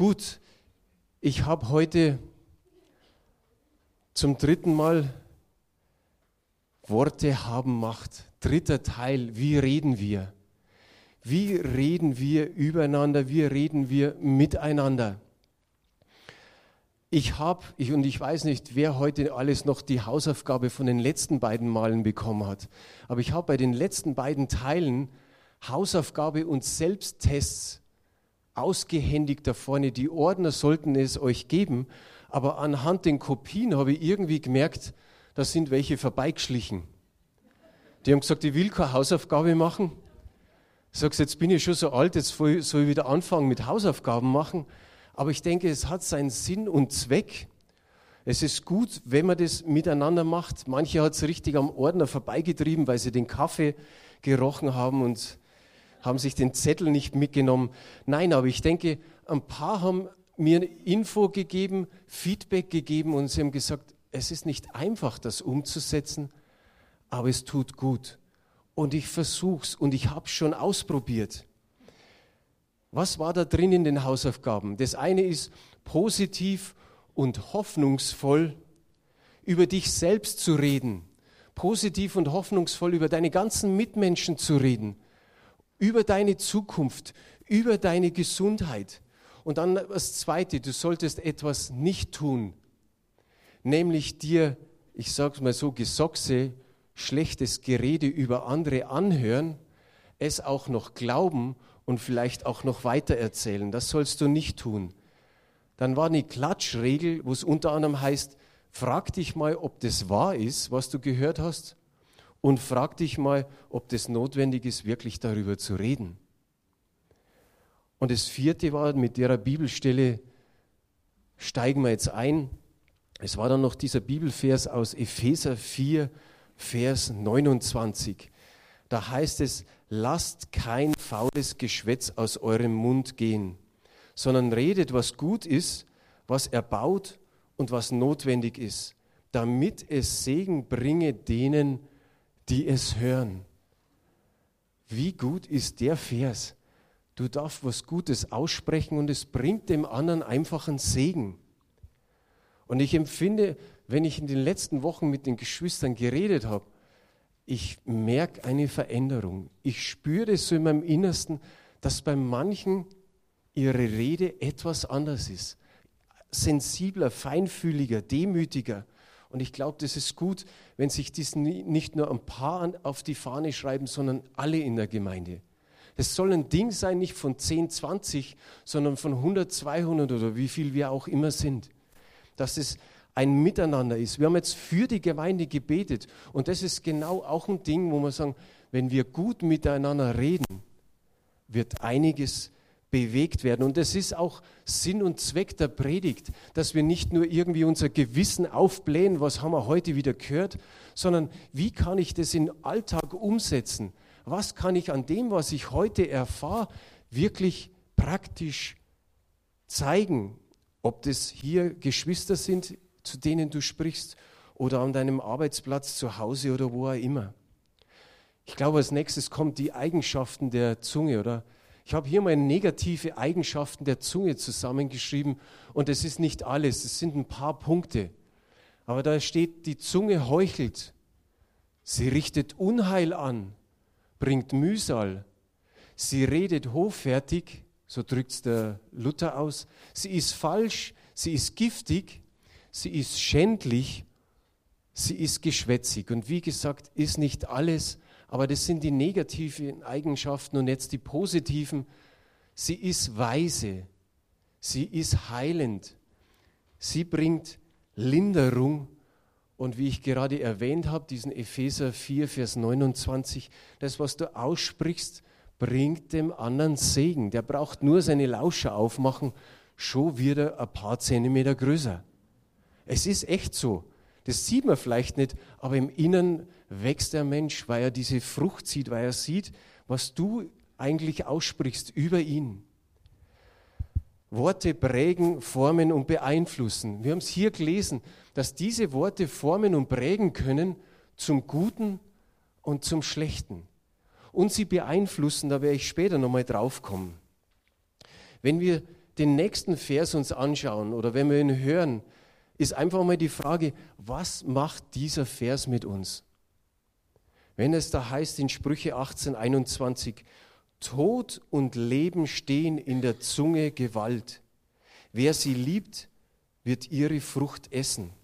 Gut, ich habe heute zum dritten Mal Worte haben Macht. Dritter Teil, wie reden wir? Wie reden wir übereinander? Wie reden wir miteinander? Ich habe, ich, und ich weiß nicht, wer heute alles noch die Hausaufgabe von den letzten beiden Malen bekommen hat, aber ich habe bei den letzten beiden Teilen Hausaufgabe und Selbsttests ausgehändigt da vorne. Die Ordner sollten es euch geben, aber anhand den Kopien habe ich irgendwie gemerkt, da sind welche vorbeigeschlichen. Die haben gesagt, ich will keine Hausaufgabe machen. Sage, jetzt bin ich schon so alt, jetzt soll ich wieder anfangen mit Hausaufgaben machen. Aber ich denke, es hat seinen Sinn und Zweck. Es ist gut, wenn man das miteinander macht. Manche hat es richtig am Ordner vorbeigetrieben, weil sie den Kaffee gerochen haben und haben sich den Zettel nicht mitgenommen. Nein, aber ich denke, ein paar haben mir Info gegeben, Feedback gegeben und sie haben gesagt, es ist nicht einfach, das umzusetzen, aber es tut gut. Und ich versuche es und ich habe es schon ausprobiert. Was war da drin in den Hausaufgaben? Das eine ist positiv und hoffnungsvoll über dich selbst zu reden, positiv und hoffnungsvoll über deine ganzen Mitmenschen zu reden, über deine Zukunft, über deine Gesundheit. Und dann das Zweite, du solltest etwas nicht tun, nämlich dir, ich sage es mal so, Gesochse, schlechtes Gerede über andere anhören, es auch noch glauben und vielleicht auch noch weitererzählen. Das sollst du nicht tun. Dann war eine Klatschregel, wo es unter anderem heißt, frag dich mal, ob das wahr ist, was du gehört hast, und frag dich mal, ob das notwendig ist, wirklich darüber zu reden. Und das vierte war, mit der Bibelstelle steigen wir jetzt ein. Es war dann noch dieser Bibelvers aus Epheser 4, Vers 29. Da heißt es, lasst kein faules Geschwätz aus eurem Mund gehen, sondern redet, was gut ist, was erbaut und was notwendig ist, damit es Segen bringe denen, die es hören. Wie gut ist der Vers? Du darfst was Gutes aussprechen und es bringt dem anderen einfach einen Segen. Und ich empfinde, wenn ich in den letzten Wochen mit den Geschwistern geredet habe, ich merke eine Veränderung. Ich spüre so in meinem Innersten, dass bei manchen ihre Rede etwas anders ist. Sensibler, feinfühliger, demütiger. Und ich glaube, das ist gut, wenn sich dies nicht nur ein paar auf die Fahne schreiben, sondern alle in der Gemeinde. Das soll ein Ding sein, nicht von 10, 20, sondern von 100, 200 oder wie viel wir auch immer sind. Dass es ein Miteinander ist. Wir haben jetzt für die Gemeinde gebetet und das ist genau auch ein Ding, wo wir sagen, wenn wir gut miteinander reden, wird einiges bewegt werden. Und das ist auch Sinn und Zweck der Predigt, dass wir nicht nur irgendwie unser Gewissen aufblähen, was haben wir heute wieder gehört, sondern wie kann ich das in Alltag umsetzen? Was kann ich an dem, was ich heute erfahre, wirklich praktisch zeigen? Ob das hier Geschwister sind, zu denen du sprichst, oder an deinem Arbeitsplatz, zu Hause oder wo auch immer. Ich glaube, als nächstes kommt die Eigenschaften der Zunge, oder? Ich habe hier mal negative Eigenschaften der Zunge zusammengeschrieben und es ist nicht alles, es sind ein paar Punkte. Aber da steht, die Zunge heuchelt, sie richtet Unheil an, bringt Mühsal, sie redet hoffärtig, so drückt es der Luther aus, sie ist falsch, sie ist giftig, sie ist schändlich, sie ist geschwätzig. Und wie gesagt, ist nicht alles, aber das sind die negativen Eigenschaften und jetzt die positiven. Sie ist weise, sie ist heilend, sie bringt Linderung und wie ich gerade erwähnt habe, diesen Epheser 4, Vers 29, das, was du aussprichst, bringt dem anderen Segen. Der braucht nur seine Lauscher aufmachen, schon wird er ein paar Zentimeter größer. Es ist echt so. Das sieht man vielleicht nicht, aber im Innern wächst der Mensch, weil er diese Frucht sieht, weil er sieht, was du eigentlich aussprichst über ihn. Worte prägen, formen und beeinflussen. Wir haben es hier gelesen, dass diese Worte formen und prägen können zum Guten und zum Schlechten. Und sie beeinflussen, da werde ich später nochmal drauf kommen. Wenn wir den nächsten Vers uns anschauen oder wenn wir ihn hören, ist einfach mal die Frage, was macht dieser Vers mit uns? Wenn es da heißt in Sprüche 18, 21, Tod und Leben stehen in der Zunge Gewalt. Wer sie liebt, wird ihre Frucht essen.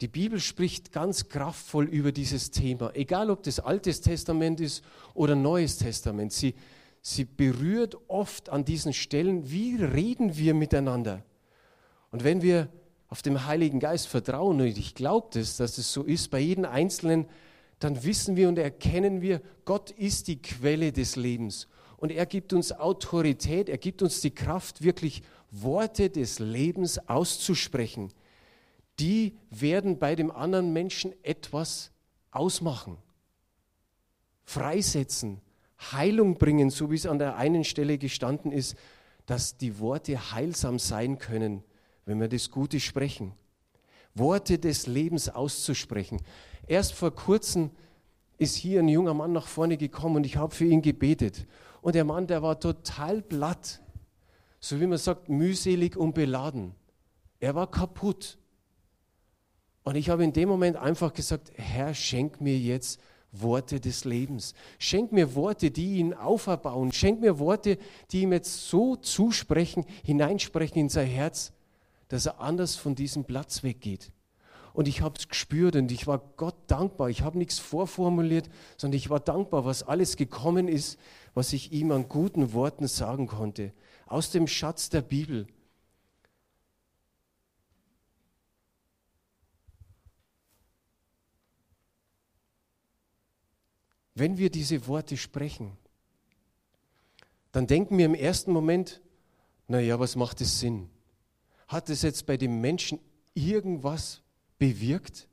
Die Bibel spricht ganz kraftvoll über dieses Thema, egal ob das Altes Testament ist oder Neues Testament. Sie, sie berührt oft an diesen Stellen, wie reden wir miteinander. Und wenn wir auf den Heiligen Geist vertrauen, und ich glaube das, dass es so ist bei jedem Einzelnen, dann wissen wir und erkennen wir, Gott ist die Quelle des Lebens. Und er gibt uns Autorität, er gibt uns die Kraft, wirklich Worte des Lebens auszusprechen. Die werden bei dem anderen Menschen etwas ausmachen, freisetzen, Heilung bringen, so wie es an der einen Stelle gestanden ist, dass die Worte heilsam sein können, wenn wir das Gute sprechen. Worte des Lebens auszusprechen. Erst vor kurzem ist hier ein junger Mann nach vorne gekommen und ich habe für ihn gebetet. Und der Mann, der war total platt, so wie man sagt, mühselig und beladen. Er war kaputt. Und ich habe in dem Moment einfach gesagt, Herr, schenk mir jetzt Worte des Lebens. Schenk mir Worte, die ihn auferbauen. Schenk mir Worte, die ihm jetzt so zusprechen, hineinsprechen in sein Herz, dass er anders von diesem Platz weggeht. Und ich habe es gespürt und ich war Gott dankbar. Ich habe nichts vorformuliert, sondern ich war dankbar, was alles gekommen ist, was ich ihm an guten Worten sagen konnte. Aus dem Schatz der Bibel. Wenn wir diese Worte sprechen, dann denken wir im ersten Moment, naja, was macht es Sinn? Hat es jetzt bei dem Menschen irgendwas bewirkt?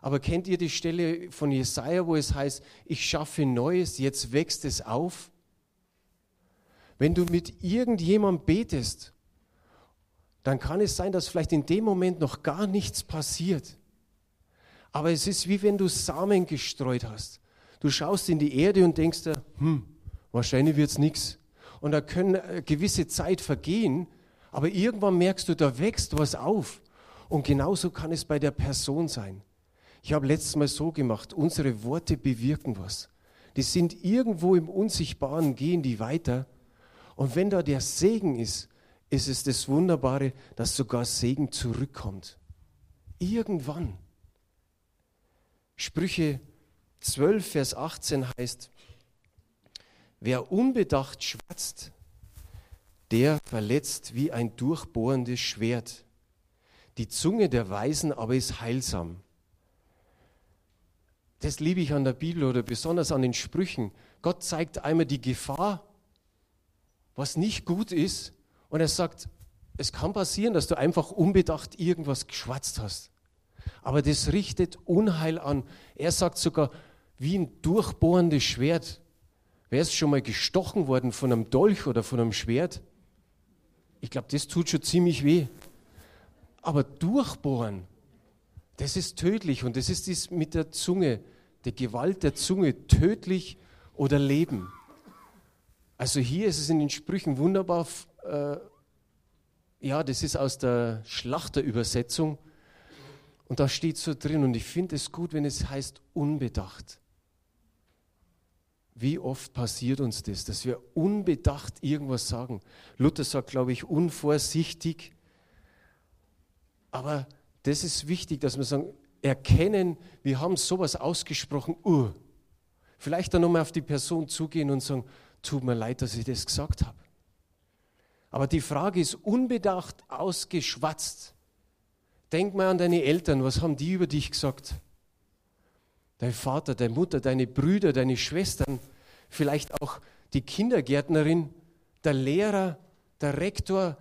Aber kennt ihr die Stelle von Jesaja, wo es heißt, ich schaffe Neues, jetzt wächst es auf? Wenn du mit irgendjemandem betest, dann kann es sein, dass vielleicht in dem Moment noch gar nichts passiert. Aber es ist wie wenn du Samen gestreut hast. Du schaust in die Erde und denkst dir, hm, wahrscheinlich wird es nichts. Und da können eine gewisse Zeit vergehen, aber irgendwann merkst du, da wächst was auf. Und genauso kann es bei der Person sein. Ich habe letztes Mal so gemacht, unsere Worte bewirken was. Die sind irgendwo im Unsichtbaren, gehen die weiter. Und wenn da der Segen ist, ist es das Wunderbare, dass sogar Segen zurückkommt. Irgendwann. Sprüche 12, Vers 18 heißt, wer unbedacht schwatzt, der verletzt wie ein durchbohrendes Schwert. Die Zunge der Weisen aber ist heilsam. Das liebe ich an der Bibel oder besonders an den Sprüchen. Gott zeigt einmal die Gefahr, was nicht gut ist, und er sagt, es kann passieren, dass du einfach unbedacht irgendwas geschwatzt hast. Aber das richtet Unheil an. Er sagt sogar, wie ein durchbohrendes Schwert. Wer ist schon mal gestochen worden von einem Dolch oder von einem Schwert? Ich glaube, das tut schon ziemlich weh. Aber durchbohren, das ist tödlich und das ist dies mit der Zunge, die Gewalt der Zunge, tödlich oder Leben. Also hier ist es in den Sprüchen wunderbar, äh, ja, das ist aus der Schlachterübersetzung und da steht so drin und ich finde es gut, wenn es heißt unbedacht. Wie oft passiert uns das, dass wir unbedacht irgendwas sagen? Luther sagt, glaube ich, unvorsichtig. Aber das ist wichtig, dass wir sagen, erkennen, wir haben sowas ausgesprochen, uh. Vielleicht dann nochmal auf die Person zugehen und sagen, tut mir leid, dass ich das gesagt habe. Aber die Frage ist unbedacht ausgeschwatzt. Denk mal an deine Eltern, was haben die über dich gesagt? Dein Vater, deine Mutter, deine Brüder, deine Schwestern, vielleicht auch die Kindergärtnerin, der Lehrer, der Rektor,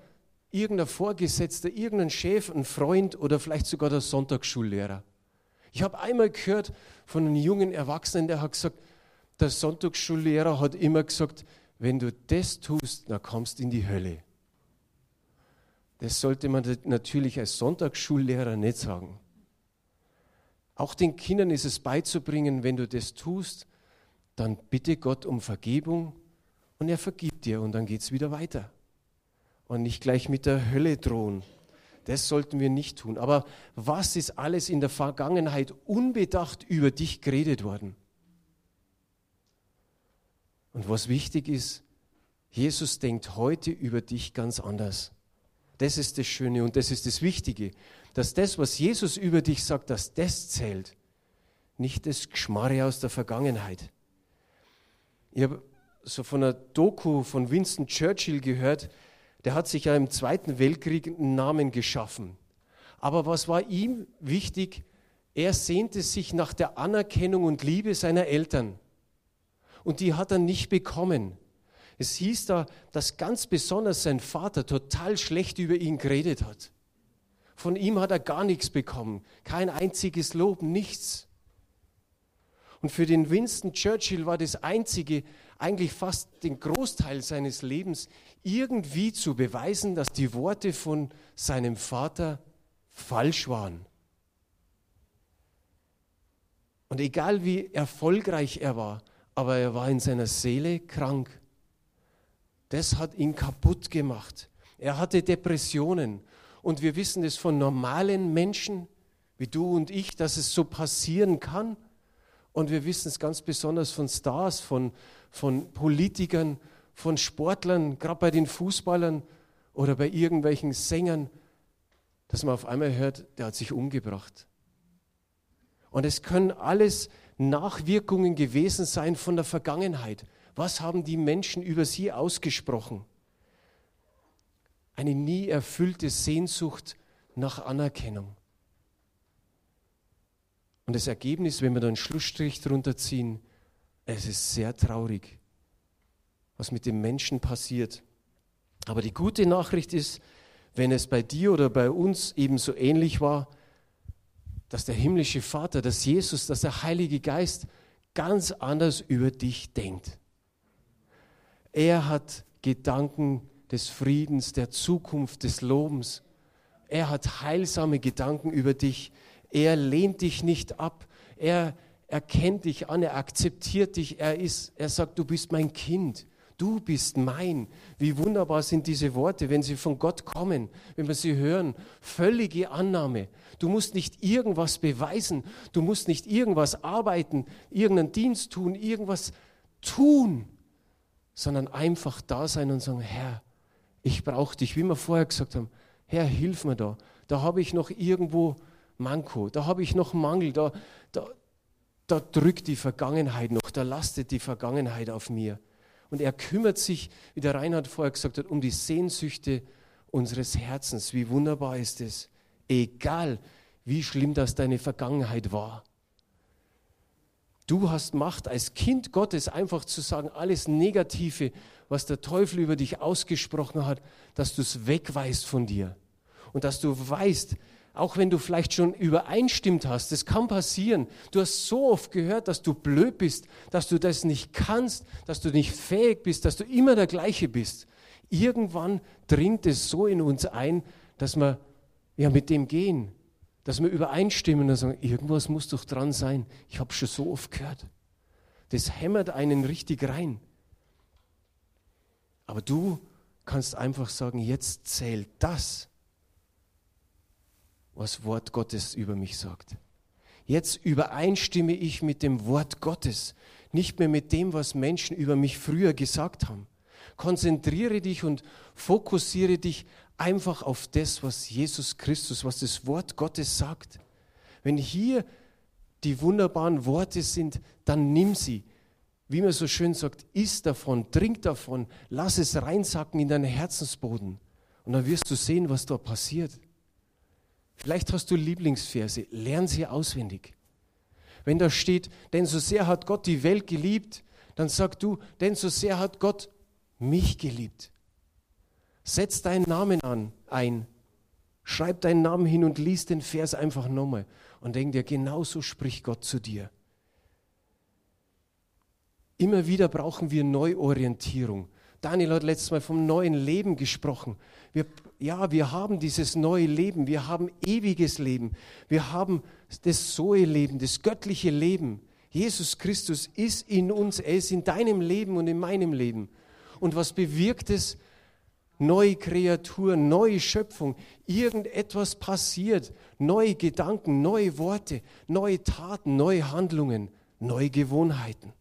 irgendein Vorgesetzter, irgendein Chef, ein Freund oder vielleicht sogar der Sonntagsschullehrer. Ich habe einmal gehört von einem jungen Erwachsenen, der hat gesagt, der Sonntagsschullehrer hat immer gesagt, wenn du das tust, dann kommst du in die Hölle. Das sollte man natürlich als Sonntagsschullehrer nicht sagen. Auch den Kindern ist es beizubringen, wenn du das tust, dann bitte Gott um Vergebung und er vergibt dir und dann geht es wieder weiter. Und nicht gleich mit der Hölle drohen. Das sollten wir nicht tun. Aber was ist alles in der Vergangenheit unbedacht über dich geredet worden? Und was wichtig ist, Jesus denkt heute über dich ganz anders. Das ist das Schöne und das ist das Wichtige, dass das, was Jesus über dich sagt, dass das zählt, nicht das Geschmarre aus der Vergangenheit. Ich habe so von einer Doku von Winston Churchill gehört, der hat sich ja im Zweiten Weltkrieg einen Namen geschaffen. Aber was war ihm wichtig? Er sehnte sich nach der Anerkennung und Liebe seiner Eltern. Und die hat er nicht bekommen. Es hieß da, dass ganz besonders sein Vater total schlecht über ihn geredet hat. Von ihm hat er gar nichts bekommen. Kein einziges Lob, nichts. Und für den Winston Churchill war das Einzige, eigentlich fast den Großteil seines Lebens, irgendwie zu beweisen, dass die Worte von seinem Vater falsch waren. Und egal wie erfolgreich er war, aber er war in seiner Seele krank. Das hat ihn kaputt gemacht. Er hatte Depressionen. Und wir wissen es von normalen Menschen wie du und ich, dass es so passieren kann. Und wir wissen es ganz besonders von Stars, von, von Politikern, von Sportlern, gerade bei den Fußballern oder bei irgendwelchen Sängern, dass man auf einmal hört, der hat sich umgebracht. Und es können alles Nachwirkungen gewesen sein von der Vergangenheit. Was haben die Menschen über sie ausgesprochen? Eine nie erfüllte Sehnsucht nach Anerkennung. Und das Ergebnis, wenn wir da einen Schlussstrich drunter ziehen, es ist sehr traurig, was mit dem Menschen passiert. Aber die gute Nachricht ist, wenn es bei dir oder bei uns ebenso ähnlich war, dass der himmlische Vater, dass Jesus, dass der Heilige Geist ganz anders über dich denkt. Er hat Gedanken des Friedens, der Zukunft, des Lobens. Er hat heilsame Gedanken über dich. Er lehnt dich nicht ab. Er erkennt dich an, er akzeptiert dich. Er ist, er sagt, du bist mein Kind. Du bist mein. Wie wunderbar sind diese Worte, wenn sie von Gott kommen, wenn wir sie hören. Völlige Annahme. Du musst nicht irgendwas beweisen. Du musst nicht irgendwas arbeiten, irgendeinen Dienst tun, irgendwas tun, sondern einfach da sein und sagen, Herr, ich brauche dich. Wie wir vorher gesagt haben, Herr, hilf mir da. Da habe ich noch irgendwo Manko, da habe ich noch Mangel, da, da, da drückt die Vergangenheit noch, da lastet die Vergangenheit auf mir. Und er kümmert sich, wie der Reinhard vorher gesagt hat, um die Sehnsüchte unseres Herzens. Wie wunderbar ist es. Egal, wie schlimm das deine Vergangenheit war. Du hast Macht als Kind Gottes einfach zu sagen, alles Negative, was der Teufel über dich ausgesprochen hat, dass du es wegweist von dir. Und dass du weißt, auch wenn du vielleicht schon übereinstimmt hast, das kann passieren. Du hast so oft gehört, dass du blöd bist, dass du das nicht kannst, dass du nicht fähig bist, dass du immer der gleiche bist. Irgendwann dringt es so in uns ein, dass wir ja mit dem gehen, dass wir übereinstimmen und sagen, irgendwas muss doch dran sein. Ich habe schon so oft gehört. Das hämmert einen richtig rein. Aber du kannst einfach sagen, jetzt zählt das was Wort Gottes über mich sagt. Jetzt übereinstimme ich mit dem Wort Gottes, nicht mehr mit dem, was Menschen über mich früher gesagt haben. Konzentriere dich und fokussiere dich einfach auf das, was Jesus Christus, was das Wort Gottes sagt. Wenn hier die wunderbaren Worte sind, dann nimm sie. Wie man so schön sagt, iss davon, trink davon, lass es reinsacken in deinen Herzensboden. Und dann wirst du sehen, was da passiert. Vielleicht hast du Lieblingsverse, lern sie auswendig. Wenn da steht, denn so sehr hat Gott die Welt geliebt, dann sag du, denn so sehr hat Gott mich geliebt. Setz deinen Namen an, ein. Schreib deinen Namen hin und lies den Vers einfach nochmal und denk dir, genauso spricht Gott zu dir. Immer wieder brauchen wir Neuorientierung. Daniel hat letztes Mal vom neuen Leben gesprochen. Wir, ja, wir haben dieses neue Leben, wir haben ewiges Leben, wir haben das Zoe-Leben, das göttliche Leben. Jesus Christus ist in uns, er ist in deinem Leben und in meinem Leben. Und was bewirkt es? Neue Kreatur, neue Schöpfung. Irgendetwas passiert. Neue Gedanken, neue Worte, neue Taten, neue Handlungen, neue Gewohnheiten.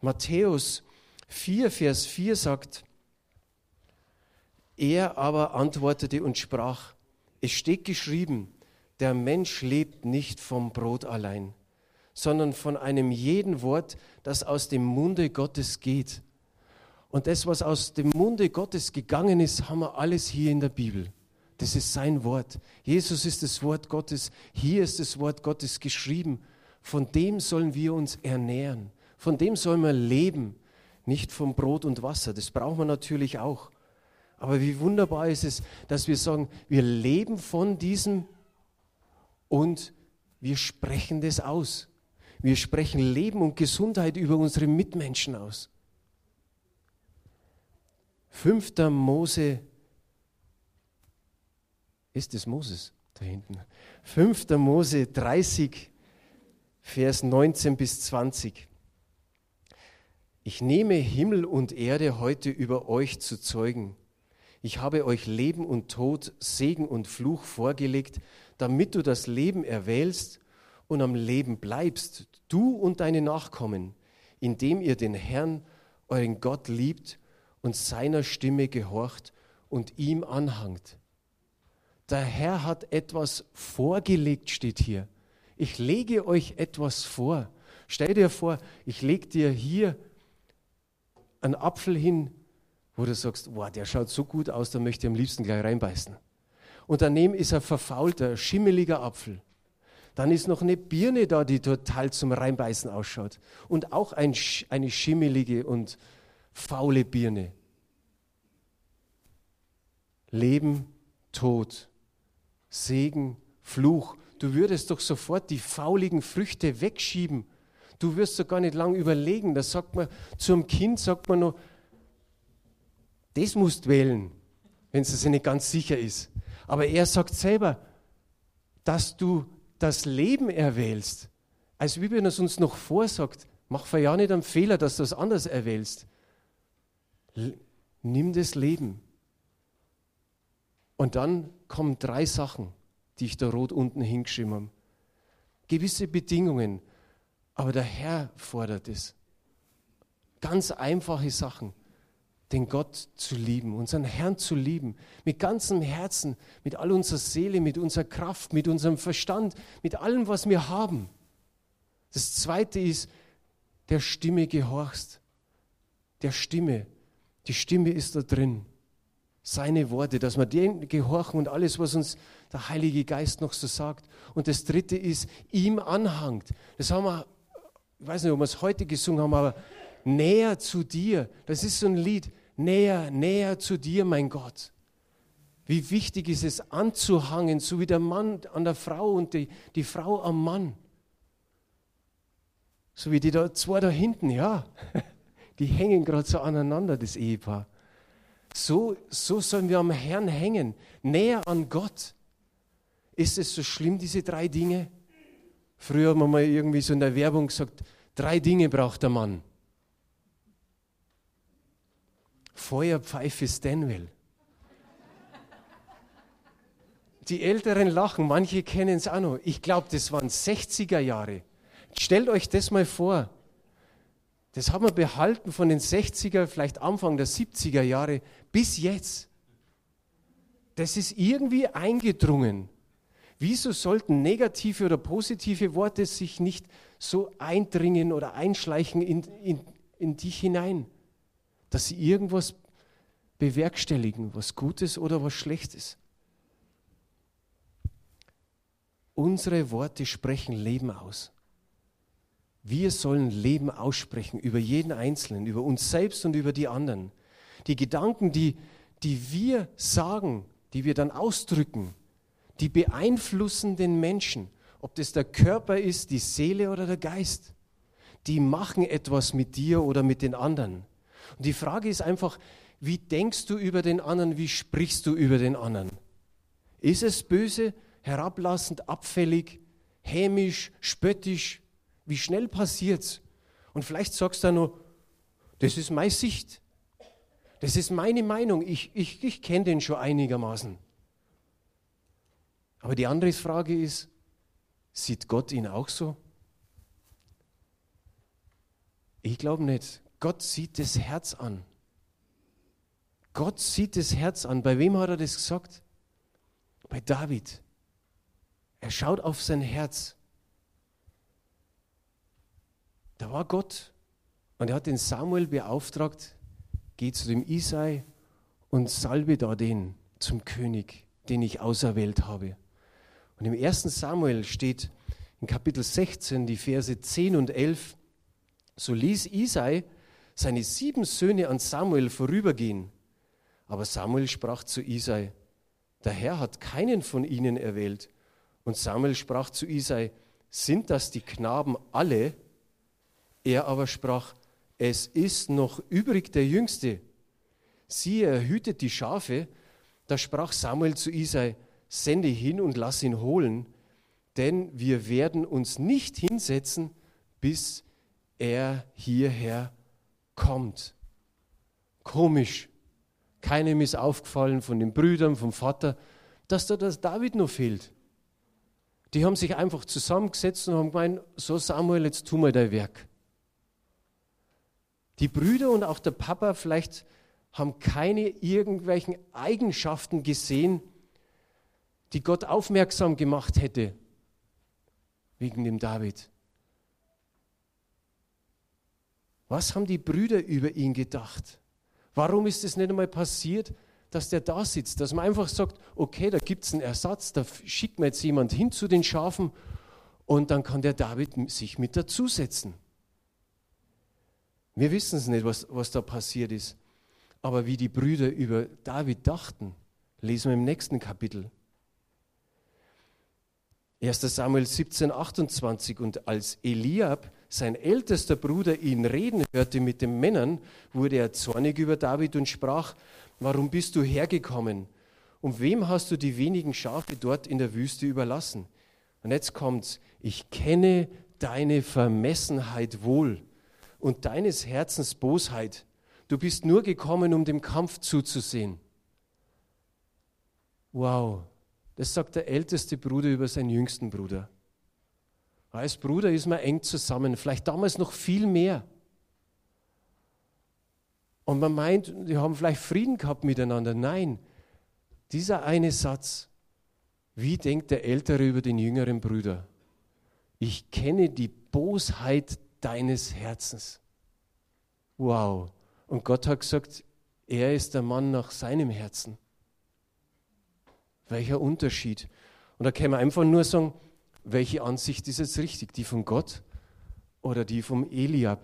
Matthäus 4, Vers 4 sagt, er aber antwortete und sprach, es steht geschrieben, der Mensch lebt nicht vom Brot allein, sondern von einem jeden Wort, das aus dem Munde Gottes geht. Und das, was aus dem Munde Gottes gegangen ist, haben wir alles hier in der Bibel. Das ist sein Wort. Jesus ist das Wort Gottes. Hier ist das Wort Gottes geschrieben. Von dem sollen wir uns ernähren. Von dem sollen wir leben. Nicht vom Brot und Wasser. Das brauchen wir natürlich auch. Aber wie wunderbar ist es, dass wir sagen, wir leben von diesem und wir sprechen das aus. Wir sprechen Leben und Gesundheit über unsere Mitmenschen aus. 5. Mose, ist es Moses da hinten? 5. Mose 30, Vers 19 bis 20. Ich nehme Himmel und Erde heute über euch zu zeugen. Ich habe euch Leben und Tod, Segen und Fluch vorgelegt, damit du das Leben erwählst und am Leben bleibst, du und deine Nachkommen, indem ihr den Herrn, euren Gott liebt und seiner Stimme gehorcht und ihm anhangt. Der Herr hat etwas vorgelegt, steht hier. Ich lege euch etwas vor. Stell dir vor, ich lege dir hier einen Apfel hin, wo du sagst, wow, der schaut so gut aus, da möchte ich am liebsten gleich reinbeißen. Und daneben ist ein verfaulter, schimmeliger Apfel. Dann ist noch eine Birne da, die total zum Reinbeißen ausschaut. Und auch ein, eine schimmelige und faule Birne. Leben, Tod, Segen, Fluch. Du würdest doch sofort die fauligen Früchte wegschieben Du wirst so gar nicht lange überlegen. Da sagt man, zum Kind sagt man noch, das musst wählen, wenn es sich nicht ganz sicher ist. Aber er sagt selber, dass du das Leben erwählst, als wie wenn er es uns noch vorsagt, mach ja nicht einen Fehler, dass du es anders erwählst. Nimm das Leben. Und dann kommen drei Sachen, die ich da rot unten hingeschrieben habe. Gewisse Bedingungen. Aber der Herr fordert es. Ganz einfache Sachen. Den Gott zu lieben, unseren Herrn zu lieben, mit ganzem Herzen, mit all unserer Seele, mit unserer Kraft, mit unserem Verstand, mit allem, was wir haben. Das zweite ist, der Stimme gehorchst. Der Stimme. Die Stimme ist da drin. Seine Worte, dass wir den gehorchen und alles, was uns der Heilige Geist noch so sagt. Und das dritte ist, ihm anhangt. Das haben wir ich weiß nicht, ob wir es heute gesungen haben, aber näher zu dir. Das ist so ein Lied. Näher, näher zu dir, mein Gott. Wie wichtig ist es anzuhangen, so wie der Mann an der Frau und die, die Frau am Mann. So wie die da zwei da hinten, ja. Die hängen gerade so aneinander, das Ehepaar. So, so sollen wir am Herrn hängen, näher an Gott. Ist es so schlimm, diese drei Dinge? Früher haben wir mal irgendwie so in der Werbung gesagt, drei Dinge braucht der Mann. Feuerpfeife Stanwell. Die Älteren lachen, manche kennen es auch noch. Ich glaube, das waren 60er Jahre. Stellt euch das mal vor. Das haben wir behalten von den 60er, vielleicht Anfang der 70er Jahre bis jetzt. Das ist irgendwie eingedrungen. Wieso sollten negative oder positive Worte sich nicht so eindringen oder einschleichen in, in, in dich hinein, dass sie irgendwas bewerkstelligen, was Gutes oder was Schlechtes? Unsere Worte sprechen Leben aus. Wir sollen Leben aussprechen über jeden Einzelnen, über uns selbst und über die anderen. Die Gedanken, die, die wir sagen, die wir dann ausdrücken, die beeinflussen den Menschen, ob das der Körper ist, die Seele oder der Geist. Die machen etwas mit dir oder mit den anderen. Und die Frage ist einfach, wie denkst du über den anderen, wie sprichst du über den anderen? Ist es böse, herablassend, abfällig, hämisch, spöttisch? Wie schnell passiert's? Und vielleicht sagst du nur, Das ist meine Sicht. Das ist meine Meinung. Ich, ich, ich kenne den schon einigermaßen. Aber die andere Frage ist, sieht Gott ihn auch so? Ich glaube nicht. Gott sieht das Herz an. Gott sieht das Herz an. Bei wem hat er das gesagt? Bei David. Er schaut auf sein Herz. Da war Gott und er hat den Samuel beauftragt, geh zu dem Isai und salbe da den zum König, den ich auserwählt habe. Und im 1. Samuel steht in Kapitel 16 die Verse 10 und 11, so ließ Isai seine sieben Söhne an Samuel vorübergehen. Aber Samuel sprach zu Isai, der Herr hat keinen von ihnen erwählt. Und Samuel sprach zu Isai, sind das die Knaben alle? Er aber sprach, es ist noch übrig der Jüngste. Siehe, er hütet die Schafe. Da sprach Samuel zu Isai, sende hin und lass ihn holen, denn wir werden uns nicht hinsetzen, bis er hierher kommt. Komisch. Keinem ist aufgefallen von den Brüdern, vom Vater, dass da das David noch fehlt. Die haben sich einfach zusammengesetzt und haben gemeint, so Samuel, jetzt tu mal dein Werk. Die Brüder und auch der Papa vielleicht haben keine irgendwelchen Eigenschaften gesehen, die Gott aufmerksam gemacht hätte wegen dem David. Was haben die Brüder über ihn gedacht? Warum ist es nicht einmal passiert, dass der da sitzt, dass man einfach sagt, okay, da gibt es einen Ersatz, da schickt man jetzt jemand hin zu den Schafen und dann kann der David sich mit dazusetzen. Wir wissen es nicht, was, was da passiert ist. Aber wie die Brüder über David dachten, lesen wir im nächsten Kapitel. 1. Samuel 17, 28. Und als Eliab, sein ältester Bruder, ihn reden hörte mit den Männern, wurde er zornig über David und sprach, warum bist du hergekommen? Und wem hast du die wenigen Schafe dort in der Wüste überlassen? Und jetzt kommt's, ich kenne deine Vermessenheit wohl und deines Herzens Bosheit. Du bist nur gekommen, um dem Kampf zuzusehen. Wow, das sagt der älteste Bruder über seinen jüngsten Bruder. Als Bruder ist man eng zusammen, vielleicht damals noch viel mehr. Und man meint, die haben vielleicht Frieden gehabt miteinander. Nein, dieser eine Satz, wie denkt der Ältere über den jüngeren Bruder? Ich kenne die Bosheit deines Herzens. Wow. Und Gott hat gesagt, er ist der Mann nach seinem Herzen. Welcher Unterschied? Und da kann man einfach nur sagen, welche Ansicht ist jetzt richtig? Die von Gott oder die vom Eliab?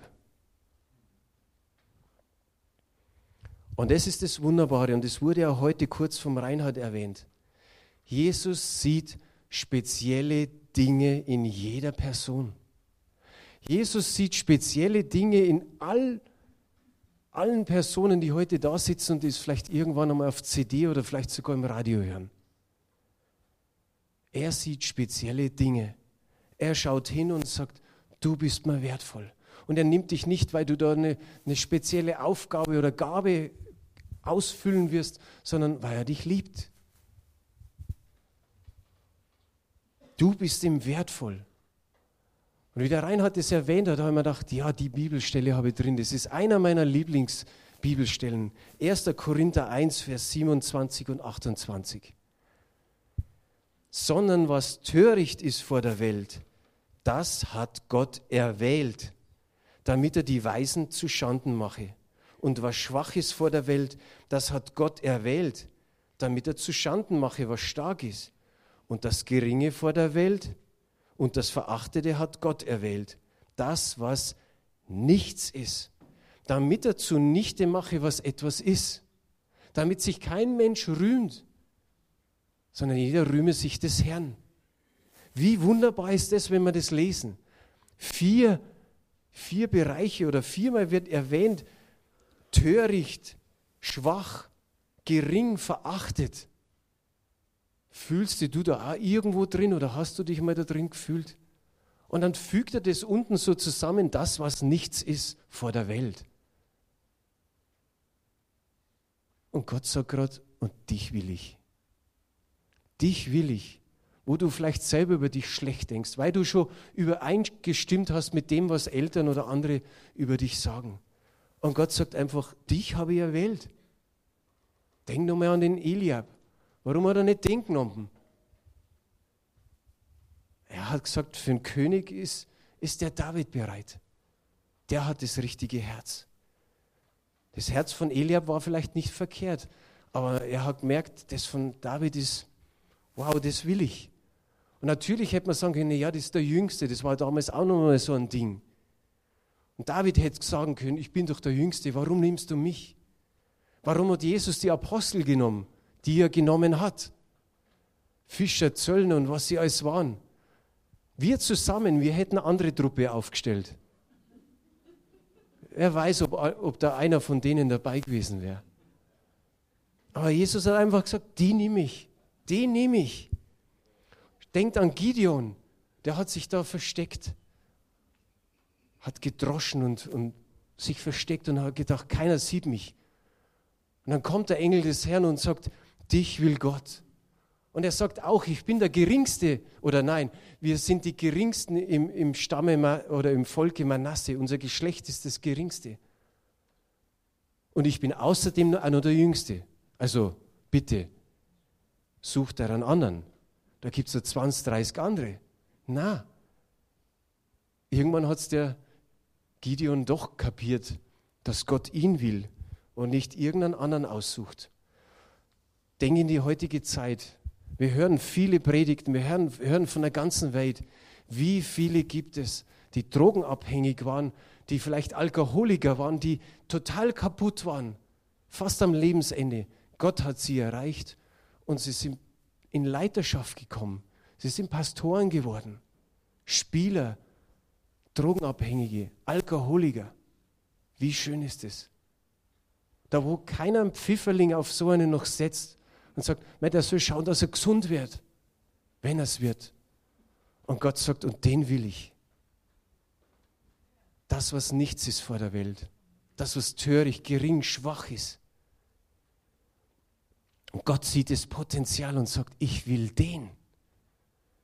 Und das ist das Wunderbare und es wurde ja heute kurz vom Reinhard erwähnt. Jesus sieht spezielle Dinge in jeder Person. Jesus sieht spezielle Dinge in all, allen Personen, die heute da sitzen und die es vielleicht irgendwann einmal auf CD oder vielleicht sogar im Radio hören. Er sieht spezielle Dinge. Er schaut hin und sagt, du bist mir wertvoll. Und er nimmt dich nicht, weil du da eine, eine spezielle Aufgabe oder Gabe ausfüllen wirst, sondern weil er dich liebt. Du bist ihm wertvoll. Und wie der Reinhard es erwähnt hat, habe ich mir gedacht, ja, die Bibelstelle habe ich drin. Das ist einer meiner Lieblingsbibelstellen. 1. Korinther 1, Vers 27 und 28 sondern was töricht ist vor der Welt, das hat Gott erwählt, damit er die Weisen zu Schanden mache. Und was schwach ist vor der Welt, das hat Gott erwählt, damit er zu Schanden mache, was stark ist. Und das Geringe vor der Welt und das Verachtete hat Gott erwählt, das, was nichts ist, damit er zunichte mache, was etwas ist, damit sich kein Mensch rühmt, sondern jeder rühme sich des Herrn. Wie wunderbar ist das, wenn wir das lesen. Vier, vier Bereiche oder viermal wird erwähnt, töricht, schwach, gering, verachtet. Fühlst du da auch irgendwo drin oder hast du dich mal da drin gefühlt? Und dann fügt er das unten so zusammen, das, was nichts ist vor der Welt. Und Gott sagt gerade, und dich will ich. Dich will ich. Wo du vielleicht selber über dich schlecht denkst, weil du schon übereingestimmt hast mit dem, was Eltern oder andere über dich sagen. Und Gott sagt einfach, dich habe ich erwählt. Denk nochmal an den Eliab. Warum hat er nicht den genommen? Er hat gesagt, für einen König ist, ist der David bereit. Der hat das richtige Herz. Das Herz von Eliab war vielleicht nicht verkehrt, aber er hat gemerkt, das von David ist, wow, das will ich. Und natürlich hätte man sagen können, ja, das ist der Jüngste, das war damals auch noch mal so ein Ding. Und David hätte sagen können, ich bin doch der Jüngste, warum nimmst du mich? Warum hat Jesus die Apostel genommen, die er genommen hat? Fischer, Zöllner und was sie alles waren. Wir zusammen, wir hätten eine andere Truppe aufgestellt. Wer weiß, ob, ob da einer von denen dabei gewesen wäre. Aber Jesus hat einfach gesagt, die nehme ich, die nehme ich. Denkt an Gideon, der hat sich da versteckt, hat gedroschen und, und sich versteckt und hat gedacht, keiner sieht mich. Und dann kommt der Engel des Herrn und sagt, dich will Gott. Und er sagt auch, ich bin der Geringste, oder nein, wir sind die Geringsten im, im Stamme oder im Volke Manasse. Unser Geschlecht ist das Geringste. Und ich bin außerdem einer der Jüngste. Also bitte, sucht einen anderen. Da gibt es so 20, 30 andere. Na, irgendwann hat es der Gideon doch kapiert, dass Gott ihn will und nicht irgendeinen anderen aussucht. Denk in die heutige Zeit. Wir hören viele Predigten, wir hören, hören von der ganzen Welt. Wie viele gibt es, die drogenabhängig waren, die vielleicht Alkoholiker waren, die total kaputt waren, fast am Lebensende. Gott hat sie erreicht und sie sind in Leiterschaft gekommen. Sie sind Pastoren geworden, Spieler, Drogenabhängige, Alkoholiker. Wie schön ist es? Da, wo keiner einen Pfifferling auf so einen noch setzt und sagt, der soll schauen, dass er gesund wird, wenn er es wird. Und Gott sagt, und den will ich. Das, was nichts ist vor der Welt, das, was töricht, gering, schwach ist. Und Gott sieht das Potenzial und sagt, ich will den.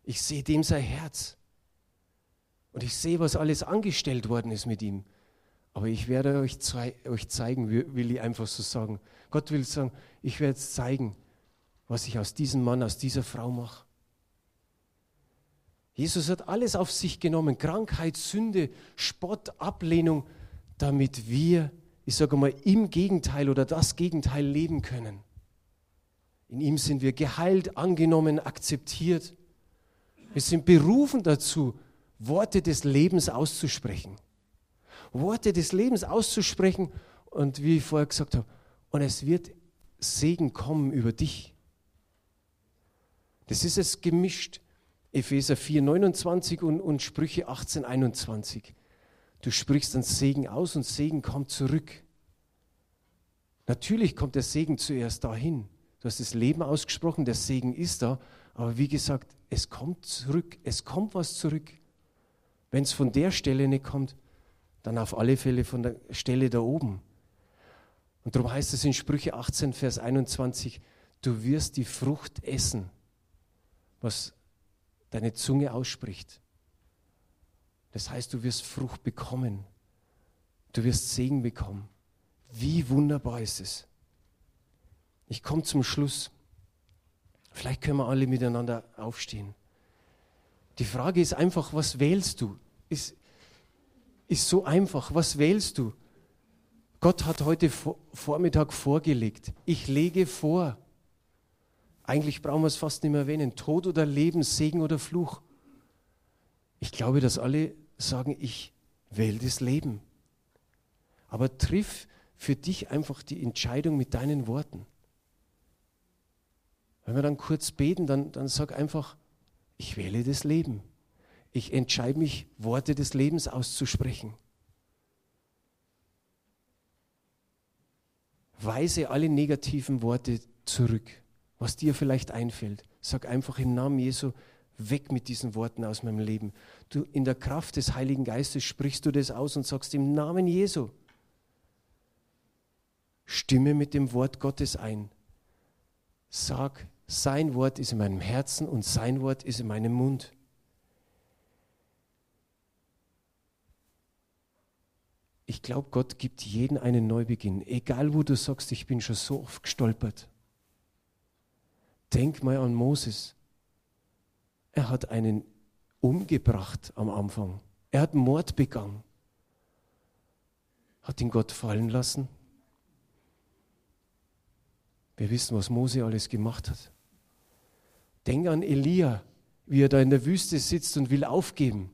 Ich sehe dem sein Herz. Und ich sehe, was alles angestellt worden ist mit ihm. Aber ich werde euch, euch zeigen, will ich einfach so sagen. Gott will sagen, ich werde zeigen, was ich aus diesem Mann, aus dieser Frau mache. Jesus hat alles auf sich genommen, Krankheit, Sünde, Spott, Ablehnung, damit wir, ich sage mal, im Gegenteil oder das Gegenteil leben können. In ihm sind wir geheilt, angenommen, akzeptiert. Wir sind berufen dazu, Worte des Lebens auszusprechen. Worte des Lebens auszusprechen und wie ich vorher gesagt habe, und es wird Segen kommen über dich. Das ist es gemischt. Epheser 4, 29 und, und Sprüche 18, 21. Du sprichst dann Segen aus und Segen kommt zurück. Natürlich kommt der Segen zuerst dahin. Du hast das Leben ausgesprochen, der Segen ist da, aber wie gesagt, es kommt zurück, es kommt was zurück. Wenn es von der Stelle nicht kommt, dann auf alle Fälle von der Stelle da oben. Und darum heißt es in Sprüche 18, Vers 21, du wirst die Frucht essen, was deine Zunge ausspricht. Das heißt, du wirst Frucht bekommen. Du wirst Segen bekommen. Wie wunderbar ist es. Ich komme zum Schluss. Vielleicht können wir alle miteinander aufstehen. Die Frage ist einfach, was wählst du? Ist, ist so einfach. Was wählst du? Gott hat heute Vormittag vorgelegt. Ich lege vor. Eigentlich brauchen wir es fast nicht mehr erwähnen. Tod oder Leben, Segen oder Fluch. Ich glaube, dass alle sagen, ich wähle das Leben. Aber triff für dich einfach die Entscheidung mit deinen Worten. Wenn wir dann kurz beten, dann, dann sag einfach, ich wähle das Leben. Ich entscheide mich, Worte des Lebens auszusprechen. Weise alle negativen Worte zurück, was dir vielleicht einfällt. Sag einfach im Namen Jesu, weg mit diesen Worten aus meinem Leben. Du, in der Kraft des Heiligen Geistes sprichst du das aus und sagst im Namen Jesu. Stimme mit dem Wort Gottes ein. Sag, sein Wort ist in meinem Herzen und sein Wort ist in meinem Mund. Ich glaube, Gott gibt jeden einen Neubeginn. Egal, wo du sagst, ich bin schon so oft gestolpert. Denk mal an Moses. Er hat einen umgebracht am Anfang. Er hat Mord begangen. Hat ihn Gott fallen lassen? Wir wissen, was Mose alles gemacht hat. Denk an Elia, wie er da in der Wüste sitzt und will aufgeben.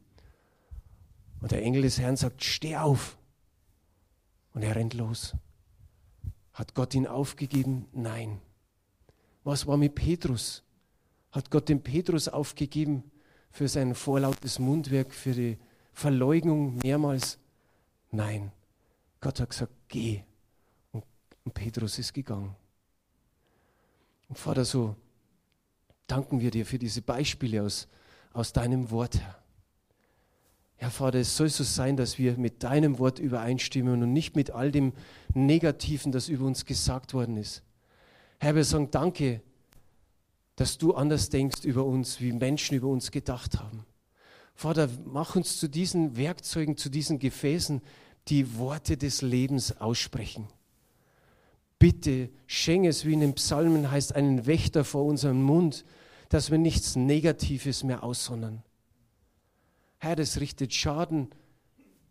Und der Engel des Herrn sagt, steh auf. Und er rennt los. Hat Gott ihn aufgegeben? Nein. Was war mit Petrus? Hat Gott den Petrus aufgegeben für sein vorlautes Mundwerk, für die Verleugnung mehrmals? Nein. Gott hat gesagt, geh. Und, Petrus ist gegangen. Und Vater, so danken wir dir für diese Beispiele aus, aus deinem Wort, Herr. Ja, Vater, es soll so sein, dass wir mit deinem Wort übereinstimmen und nicht mit all dem Negativen, das über uns gesagt worden ist. Herr, wir sagen Danke, dass du anders denkst über uns, wie Menschen über uns gedacht haben. Vater, mach uns zu diesen Werkzeugen, zu diesen Gefäßen, die Worte des Lebens aussprechen. Bitte schenke es, wie in den Psalmen heißt, einen Wächter vor unserem Mund, dass wir nichts Negatives mehr aussondern. Herr, das richtet Schaden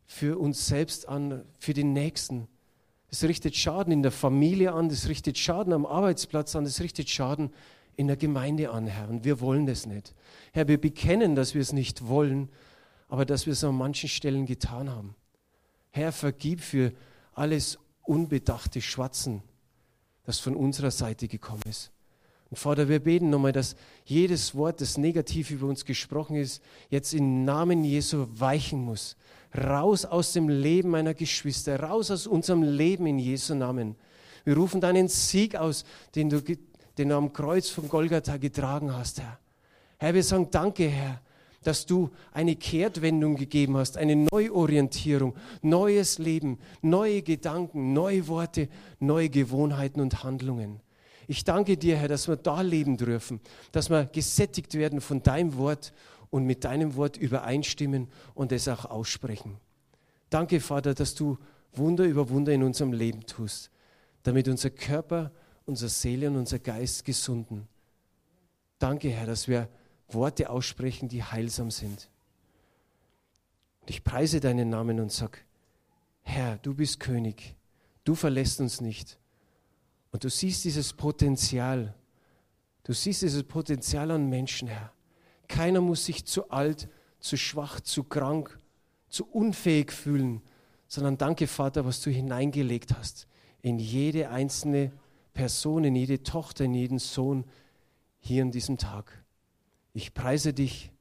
für uns selbst an, für den Nächsten. Es richtet Schaden in der Familie an, es richtet Schaden am Arbeitsplatz an, es richtet Schaden in der Gemeinde an, Herr. Und wir wollen das nicht. Herr, wir bekennen, dass wir es nicht wollen, aber dass wir es an manchen Stellen getan haben. Herr, vergib für alles unbedachte Schwatzen, das von unserer Seite gekommen ist. Und Vater, wir beten nochmal, dass jedes Wort, das negativ über uns gesprochen ist, jetzt im Namen Jesu weichen muss. Raus aus dem Leben meiner Geschwister, raus aus unserem Leben in Jesu Namen. Wir rufen deinen Sieg aus, den du, den du am Kreuz von Golgatha getragen hast, Herr. Herr, wir sagen Danke, Herr, dass du eine Kehrtwendung gegeben hast, eine Neuorientierung, neues Leben, neue Gedanken, neue Worte, neue Gewohnheiten und Handlungen. Ich danke dir, Herr, dass wir da leben dürfen, dass wir gesättigt werden von deinem Wort und mit deinem Wort übereinstimmen und es auch aussprechen. Danke, Vater, dass du Wunder über Wunder in unserem Leben tust, damit unser Körper, unsere Seele und unser Geist gesunden. Danke, Herr, dass wir Worte aussprechen, die heilsam sind. Und ich preise deinen Namen und sage, Herr, du bist König, du verlässt uns nicht. Und du siehst dieses Potenzial, du siehst dieses Potenzial an Menschen, Herr. Keiner muss sich zu alt, zu schwach, zu krank, zu unfähig fühlen, sondern danke, Vater, was du hineingelegt hast in jede einzelne Person, in jede Tochter, in jeden Sohn hier an diesem Tag. Ich preise dich,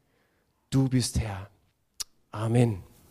du bist Herr. Amen.